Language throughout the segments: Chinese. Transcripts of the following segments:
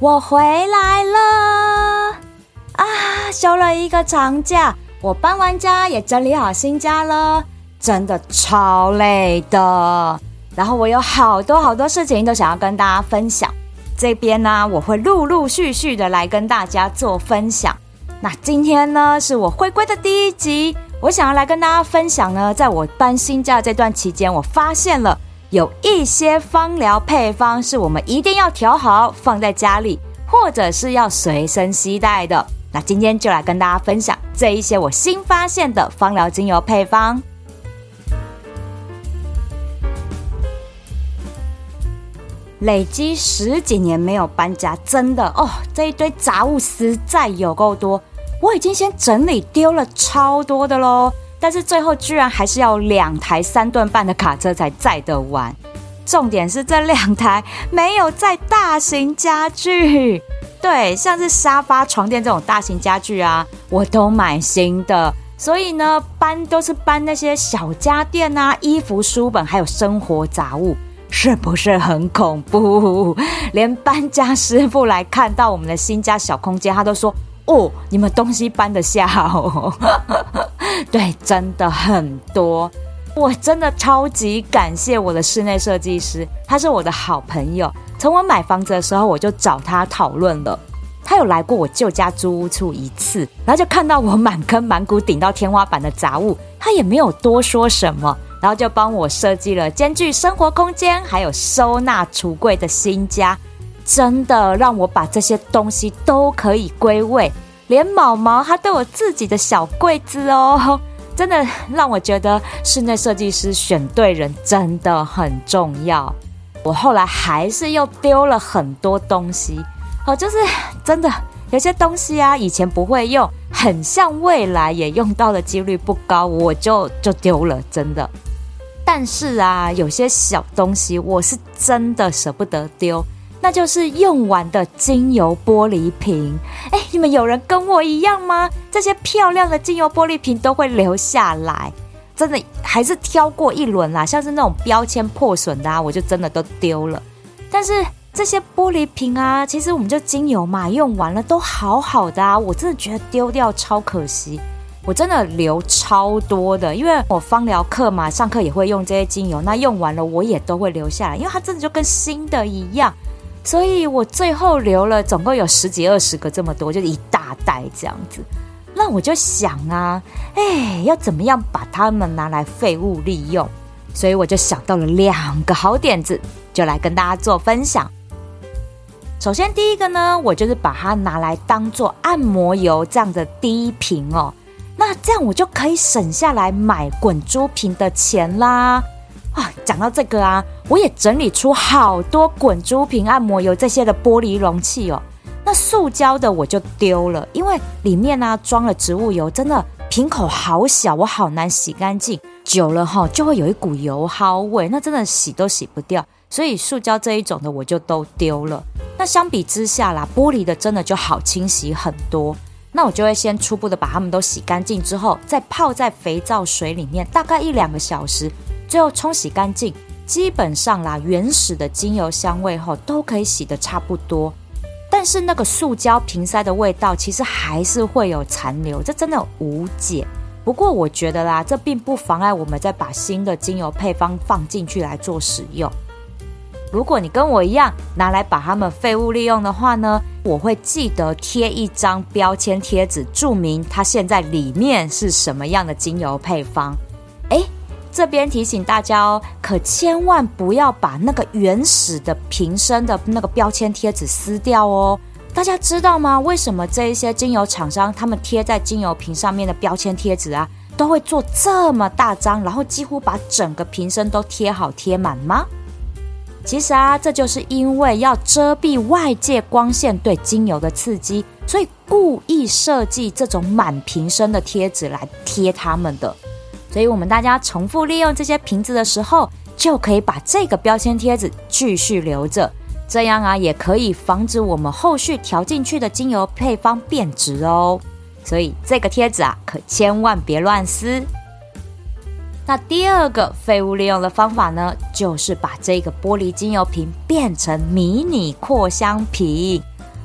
我回来了啊！休了一个长假，我搬完家也整理好新家了，真的超累的。然后我有好多好多事情都想要跟大家分享，这边呢，我会陆陆续续的来跟大家做分享。那今天呢，是我回归的第一集，我想要来跟大家分享呢，在我搬新家这段期间，我发现了。有一些芳疗配方是我们一定要调好放在家里，或者是要随身携带的。那今天就来跟大家分享这一些我新发现的芳疗精油配方。累积十几年没有搬家，真的哦，这一堆杂物实在有够多。我已经先整理丢了超多的喽。但是最后居然还是要两台三吨半的卡车才载得完，重点是这两台没有载大型家具，对，像是沙发、床垫这种大型家具啊，我都买新的，所以呢，搬都是搬那些小家电啊、衣服、书本，还有生活杂物，是不是很恐怖？连搬家师傅来看到我们的新家小空间，他都说。哦，你们东西搬得下哦？对，真的很多。我真的超级感谢我的室内设计师，他是我的好朋友。从我买房子的时候，我就找他讨论了。他有来过我旧家租屋处一次，然后就看到我满坑满谷顶到天花板的杂物，他也没有多说什么，然后就帮我设计了兼具生活空间还有收纳橱柜的新家。真的让我把这些东西都可以归位，连毛毛它都有自己的小柜子哦。真的让我觉得室内设计师选对人真的很重要。我后来还是又丢了很多东西，哦，就是真的有些东西啊，以前不会用，很像未来也用到的几率不高，我就就丢了，真的。但是啊，有些小东西我是真的舍不得丢。那就是用完的精油玻璃瓶，哎，你们有人跟我一样吗？这些漂亮的精油玻璃瓶都会留下来，真的还是挑过一轮啦。像是那种标签破损的啊，我就真的都丢了。但是这些玻璃瓶啊，其实我们就精油嘛，用完了都好好的啊，我真的觉得丢掉超可惜。我真的留超多的，因为我芳疗课嘛，上课也会用这些精油，那用完了我也都会留下来，因为它真的就跟新的一样。所以我最后留了总共有十几二十个这么多，就是一大袋这样子。那我就想啊，哎，要怎么样把它们拿来废物利用？所以我就想到了两个好点子，就来跟大家做分享。首先第一个呢，我就是把它拿来当做按摩油这样的第一瓶哦。那这样我就可以省下来买滚珠瓶的钱啦。啊，讲到这个啊，我也整理出好多滚珠瓶按摩油这些的玻璃容器哦。那塑胶的我就丢了，因为里面呢、装了植物油，真的瓶口好小，我好难洗干净，久了哈就会有一股油耗味，那真的洗都洗不掉。所以塑胶这一种的我就都丢了。那相比之下啦，玻璃的真的就好清洗很多。那我就会先初步的把它们都洗干净之后，再泡在肥皂水里面，大概一两个小时。最后冲洗干净，基本上啦，原始的精油香味后都可以洗得差不多。但是那个塑胶瓶塞的味道其实还是会有残留，这真的无解。不过我觉得啦，这并不妨碍我们再把新的精油配方放进去来做使用。如果你跟我一样拿来把它们废物利用的话呢，我会记得贴一张标签贴纸，注明它现在里面是什么样的精油配方。这边提醒大家哦，可千万不要把那个原始的瓶身的那个标签贴纸撕掉哦。大家知道吗？为什么这一些精油厂商他们贴在精油瓶上面的标签贴纸啊，都会做这么大张，然后几乎把整个瓶身都贴好贴满吗？其实啊，这就是因为要遮蔽外界光线对精油的刺激，所以故意设计这种满瓶身的贴纸来贴它们的。所以，我们大家重复利用这些瓶子的时候，就可以把这个标签贴纸继续留着。这样啊，也可以防止我们后续调进去的精油配方变质哦。所以，这个贴纸啊，可千万别乱撕。那第二个废物利用的方法呢，就是把这个玻璃精油瓶变成迷你扩香瓶。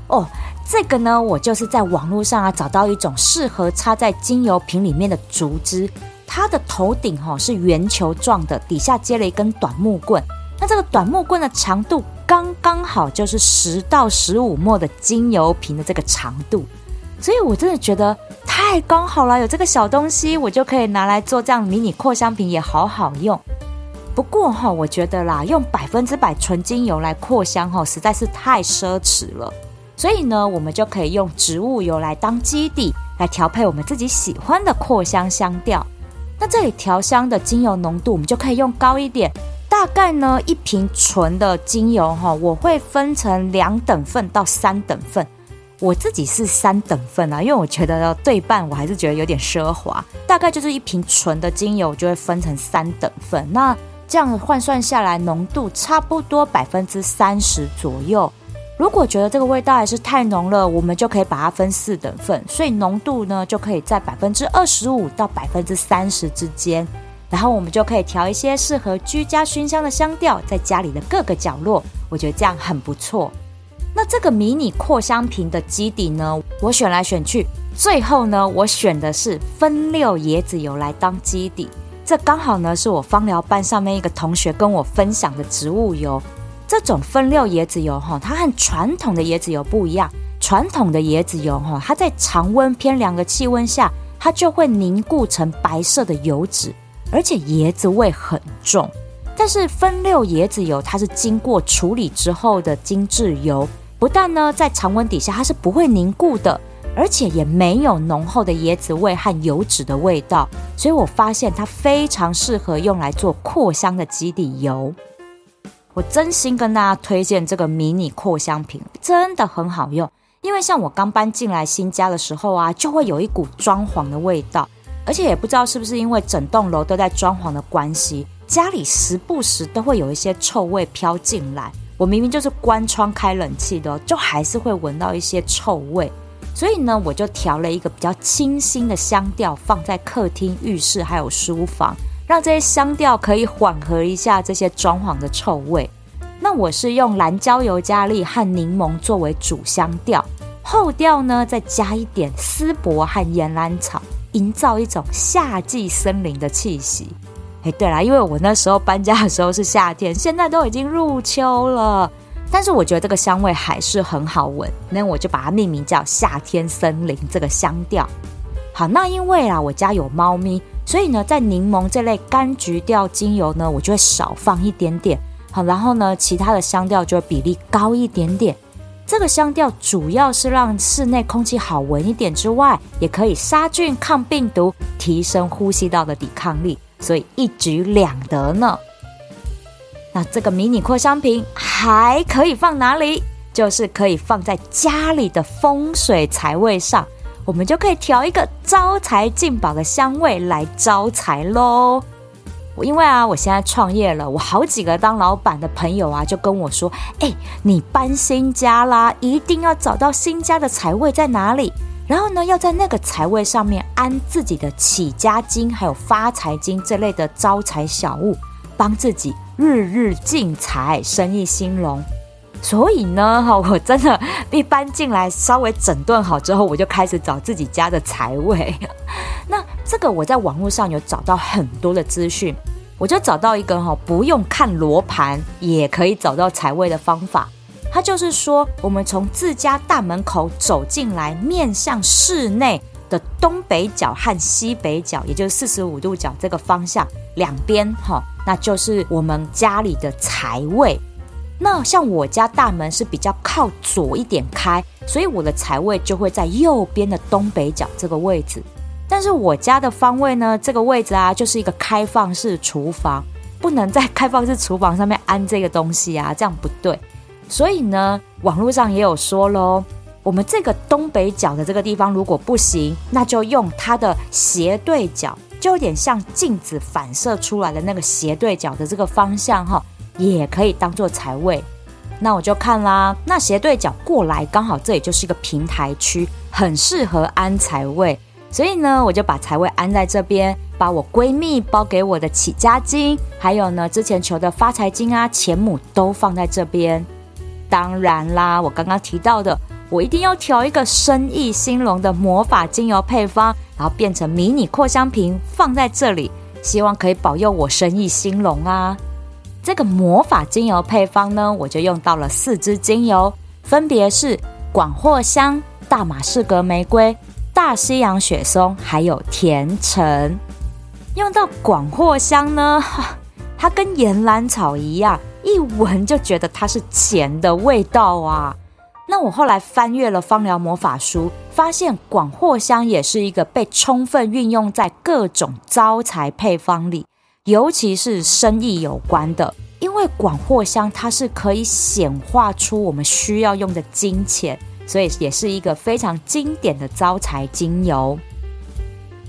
哦，这个呢，我就是在网络上啊找到一种适合插在精油瓶里面的竹枝，它的头顶哈、是圆球状的，底下接了一根短木棍。那这个短木棍的长度刚刚好就是十到十五末的精油瓶的这个长度，所以我真的觉得太刚好了，有这个小东西，我就可以拿来做这样迷你扩香瓶，也好好用。不过哈，我觉得啦，用百分之百纯精油来扩香哈，实在是太奢侈了。所以呢，我们就可以用植物油来当基底，来调配我们自己喜欢的扩香香调。那这里调香的精油浓度，我们就可以用高一点。大概呢，一瓶纯的精油哈，我会分成两等份到三等份。我自己是三等份啊，因为我觉得对半，我还是觉得有点奢华。大概就是一瓶纯的精油，就会分成三等份。那这样换算下来，浓度差不多百分之三十左右。如果觉得这个味道还是太浓了，我们就可以把它分四等份，所以浓度呢就可以在百分之二十五到百分之三十之间。然后我们就可以调一些适合居家熏香的香调，在家里的各个角落，我觉得这样很不错。那这个迷你扩香瓶的基底呢，我选来选去，最后呢，我选的是分六椰子油来当基底。这刚好呢，是我芳疗班上面一个同学跟我分享的植物油。这种分六椰子油哈，它和传统的椰子油不一样。传统的椰子油哈，它在常温偏凉的气温下，它就会凝固成白色的油脂，而且椰子味很重。但是分六椰子油，它是经过处理之后的精致油，不但呢在常温底下它是不会凝固的。而且也没有浓厚的椰子味和油脂的味道，所以我发现它非常适合用来做扩香的基底油。我真心跟大家推荐这个迷你扩香瓶，真的很好用。因为像我刚搬进来新家的时候啊，就会有一股装潢的味道，而且也不知道是不是因为整栋楼都在装潢的关系，家里时不时都会有一些臭味飘进来。我明明就是关窗开冷气的，就还是会闻到一些臭味。所以呢，我就调了一个比较清新的香调，放在客厅、浴室还有书房，让这些香调可以缓和一下这些装潢的臭味。那我是用蓝椒尤加利和柠檬作为主香调，后调呢再加一点丝柏和岩兰草，营造一种夏季森林的气息。哎，对啦，因为我那时候搬家的时候是夏天，现在都已经入秋了。但是我觉得这个香味还是很好闻，那我就把它命名叫夏天森林这个香调。好，那因为啊我家有猫咪，所以呢在柠檬这类柑橘调精油呢，我就会少放一点点。好，然后呢其他的香调就会比例高一点点。这个香调主要是让室内空气好闻一点之外，也可以杀菌、抗病毒、提升呼吸道的抵抗力，所以一举两得呢。那这个迷你扩香瓶还可以放哪里？就是可以放在家里的风水财位上，我们就可以调一个招财进宝的香味来招财喽。因为啊，我现在创业了，我好几个当老板的朋友啊，就跟我说：“哎，你搬新家啦，一定要找到新家的财位在哪里，然后呢，要在那个财位上面安自己的起家金，还有发财金这类的招财小物，帮自己。”日日进财，生意兴隆。所以呢，哈，我真的一搬进来，稍微整顿好之后，我就开始找自己家的财位。那这个我在网络上有找到很多的资讯，我就找到一个哈，不用看罗盘也可以找到财位的方法。它就是说，我们从自家大门口走进来，面向室内的东北角和西北角，也就是四十五度角这个方向两边，哈。那就是我们家里的财位。那像我家大门是比较靠左一点开，所以我的财位就会在右边的东北角这个位置。但是我家的方位呢，这个位置啊，就是一个开放式厨房，不能在开放式厨房上面安这个东西啊，这样不对。所以呢，网络上也有说喽，我们这个东北角的这个地方如果不行，那就用它的斜对角。就有点像镜子反射出来的那个斜对角的这个方向哈，也可以当做财位。那我就看啦，那斜对角过来刚好这里就是一个平台区，很适合安财位。所以呢，我就把财位安在这边，把我闺蜜包给我的起家金，还有呢之前求的发财金啊、钱母都放在这边。当然啦，我刚刚提到的。我一定要调一个生意兴隆的魔法精油配方，然后变成迷你扩香瓶放在这里，希望可以保佑我生意兴隆啊！这个魔法精油配方呢，我就用到了四支精油，分别是广藿香、大马士革玫瑰、大西洋雪松，还有甜橙。用到广藿香呢，它跟岩兰草一样，一闻就觉得它是钱的味道啊。那我后来翻阅了芳疗魔法书，发现广藿香也是一个被充分运用在各种招财配方里。尤其是生意有关的，因为广藿香它是可以显化出我们需要用的金钱，所以也是一个非常经典的招财精油。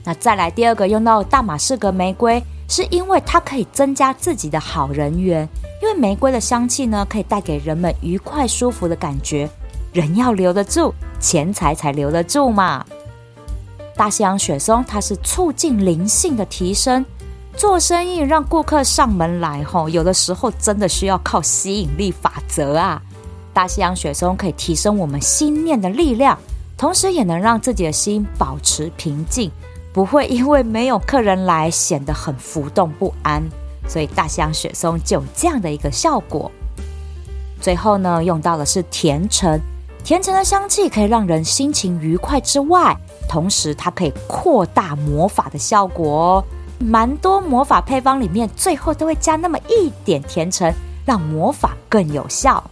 那再来第二个用到大马士革玫瑰，是因为它可以增加自己的好人缘，因为玫瑰的香气呢，可以带给人们愉快舒服的感觉，人要留得住，钱财才留得住嘛。大西洋雪松它是促进灵性的提升。做生意让顾客上门来吼，有的时候真的需要靠吸引力法则啊！大西洋雪松可以提升我们心念的力量，同时也能让自己的心保持平静，不会因为没有客人来显得很浮动不安。所以大西洋雪松就有这样的一个效果。最后呢，用到的是甜橙，甜橙的香气可以让人心情愉快之外，同时它可以扩大魔法的效果哦。蛮多魔法配方里面，最后都会加那么一点甜橙，让魔法更有效。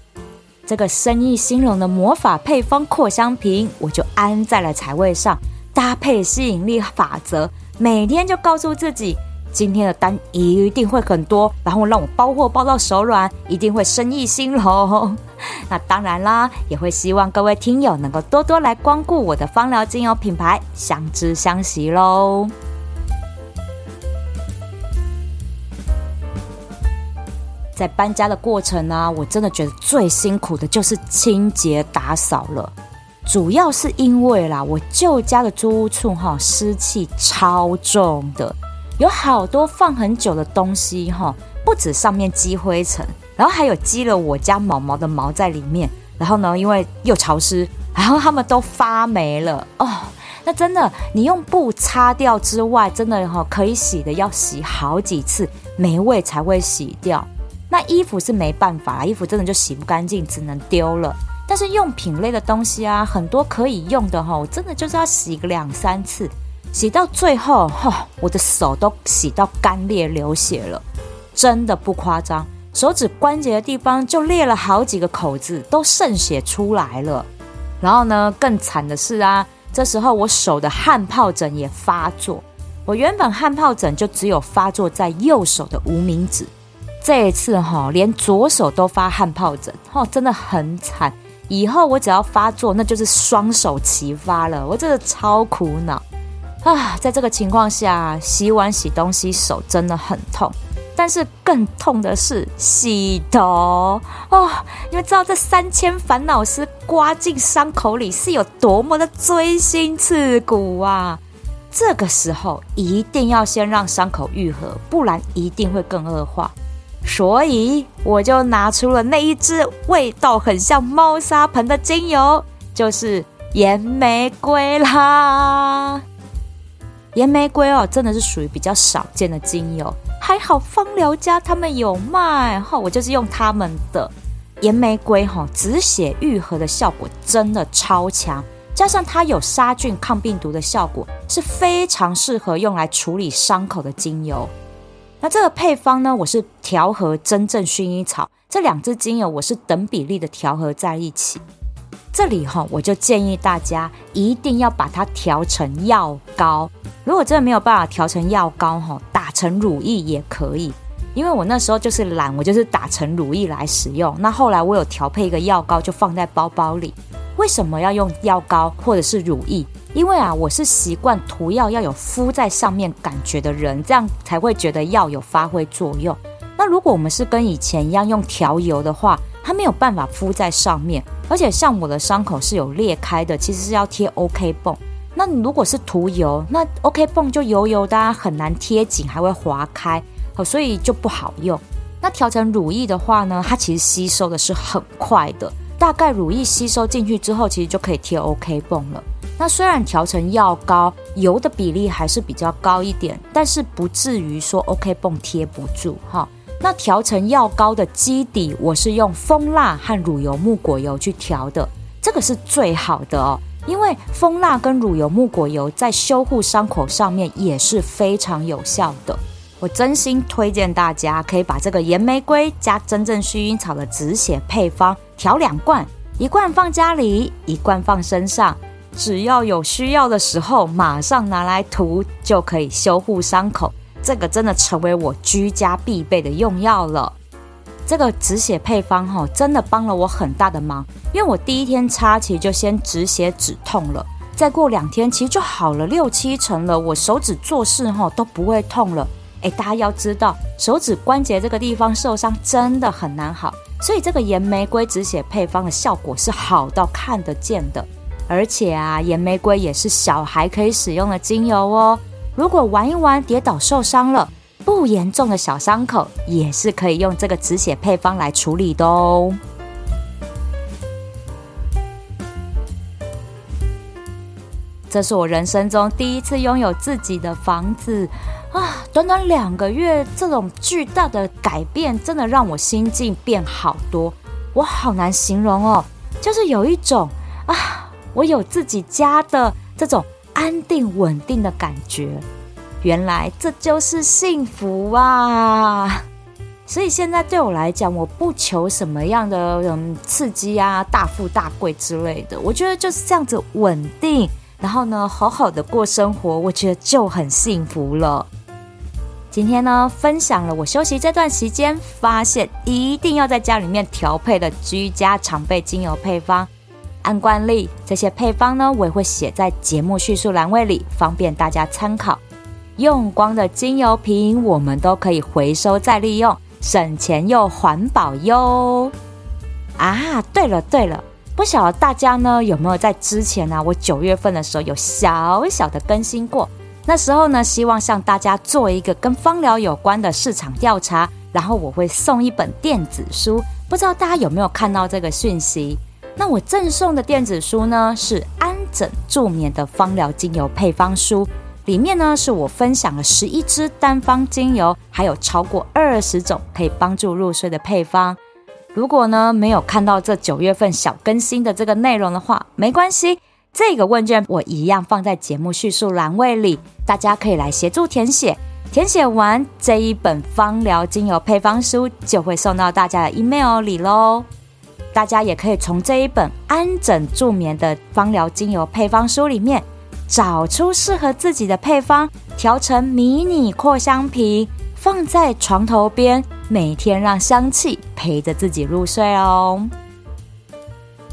这个生意兴隆的魔法配方扩香瓶，我就安在了财位上，搭配吸引力法则，每天就告诉自己，今天的单一定会很多，然后让我包货包到手软，一定会生意兴隆。那当然啦，也会希望各位听友能够多多来光顾我的芳疗精油品牌，相知相惜喽。在搬家的过程呢、我真的觉得最辛苦的就是清洁打扫了。主要是因为啦，我旧家的租屋处哈，湿气超重的，有好多放很久的东西哈，不止上面积灰尘，然后还有积了我家毛毛的毛在里面。然后呢，因为又潮湿，然后它们都发霉了哦。那真的，你用布擦掉之外，真的哈可以洗的要洗好几次，霉味才会洗掉。那衣服是没办法，衣服真的就洗不干净，只能丢了。但是用品类的东西啊，很多可以用的哈，我真的就是要洗个两三次，洗到最后哈，我的手都洗到干裂流血了，真的不夸张，手指关节的地方就裂了好几个口子，都渗血出来了。然后呢，更惨的是啊，这时候我手的汗疱疹也发作，我原本汗疱疹就只有发作在右手的无名指。这一次哈，连左手都发汗疱疹，哦，真的很惨。以后我只要发作，那就是双手齐发了，我真的超苦恼啊！在这个情况下，洗碗、洗东西手真的很痛，但是更痛的是洗头哦。你们知道这三千烦恼丝刮进伤口里是有多么的锥心刺骨啊！这个时候一定要先让伤口愈合，不然一定会更恶化。所以我就拿出了那一支味道很像猫砂盆的精油，就是岩玫瑰啦。岩玫瑰哦，真的是属于比较少见的精油，还好芳疗家他们有卖哈，我就是用他们的岩玫瑰哈，止血愈合的效果真的超强，加上它有杀菌抗病毒的效果，是非常适合用来处理伤口的精油。那这个配方呢，我是调和真正薰衣草这两支精油，我是等比例的调和在一起。这里哈，我就建议大家一定要把它调成药膏。如果真的没有办法调成药膏哈，打成乳液也可以。因为我那时候就是懒，我就是打成乳液来使用。那后来我有调配一个药膏，就放在包包里。为什么要用药膏或者是乳液？因为啊，我是习惯涂药要有敷在上面感觉的人，这样才会觉得药有发挥作用。那如果我们是跟以前一样用调油的话，它没有办法敷在上面，而且像我的伤口是有裂开的，其实是要贴 OK 绷。那如果是涂油，那 OK 绷就油油的啊，很难贴紧，还会滑开，好，所以就不好用。那调成乳液的话呢，它其实吸收的是很快的。大概乳液吸收进去之后，其实就可以贴 OK 泵了。那虽然调成药膏，油的比例还是比较高一点，但是不至于说 OK 泵贴不住哈。那调成药膏的基底，我是用蜂蜡和乳油木果油去调的，这个是最好的哦，因为蜂蜡跟乳油木果油在修护伤口上面也是非常有效的。我真心推荐大家可以把这个盐玫瑰加真正薰衣草的止血配方调两罐，一罐放家里，一罐放身上。只要有需要的时候，马上拿来涂就可以修护伤口。这个真的成为我居家必备的用药了。这个止血配方哈，真的帮了我很大的忙。因为我第一天擦，其实就先止血止痛了，再过两天，其实就好了六七成了。我手指做事哈都不会痛了。诶，大家要知道，手指关节这个地方受伤真的很难好，所以这个盐玫瑰止血配方的效果是好到看得见的。而且啊，盐玫瑰也是小孩可以使用的精油哦。如果玩一玩跌倒受伤了，不严重的小伤口，也是可以用这个止血配方来处理的哦。这是我人生中第一次拥有自己的房子啊！短短两个月，这种巨大的改变，真的让我心境变好多。我好难形容哦，就是有一种啊。我有自己家的这种安定稳定的感觉，原来这就是幸福啊！所以现在对我来讲，我不求什么样的嗯刺激啊、大富大贵之类的，我觉得就是这样子稳定，然后呢，好好的过生活，我觉得就很幸福了。今天呢，分享了我休息这段时间发现一定要在家里面调配的居家常备精油配方。按惯例，这些配方呢，我也会写在节目叙述栏位里，方便大家参考。用光的精油瓶，我们都可以回收再利用，省钱又环保哟。啊，对了对了，不晓得大家呢有没有在之前呢、我九月份的时候有小小的更新过，那时候呢，希望向大家做一个跟芳疗有关的市场调查，然后我会送一本电子书，不知道大家有没有看到这个讯息？那我赠送的电子书呢，是安枕助眠的芳疗精油配方书，里面呢是我分享了十一支单方精油，还有超过二十种可以帮助入睡的配方。如果呢没有看到这九月份小更新的这个内容的话，没关系，这个问卷我一样放在节目叙述栏位里，大家可以来协助填写，填写完这一本芳疗精油配方书就会送到大家的 email 里喽。大家也可以从这一本安枕助眠的芳疗精油配方书里面，找出适合自己的配方，调成迷你扩香瓶，放在床头边，每天让香气陪着自己入睡哦。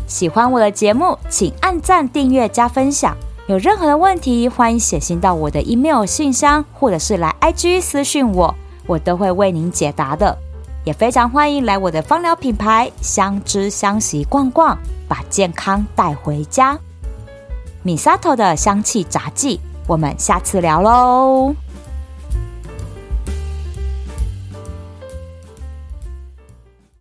喜欢我的节目，请按赞、订阅、加分享。有任何的问题，欢迎写信到我的 email 信箱，或者是来 IG 私讯我，我都会为您解答的。也非常欢迎来我的芳疗品牌香知香息逛逛，把健康带回家。Misato 的香气杂记，我们下次聊喽。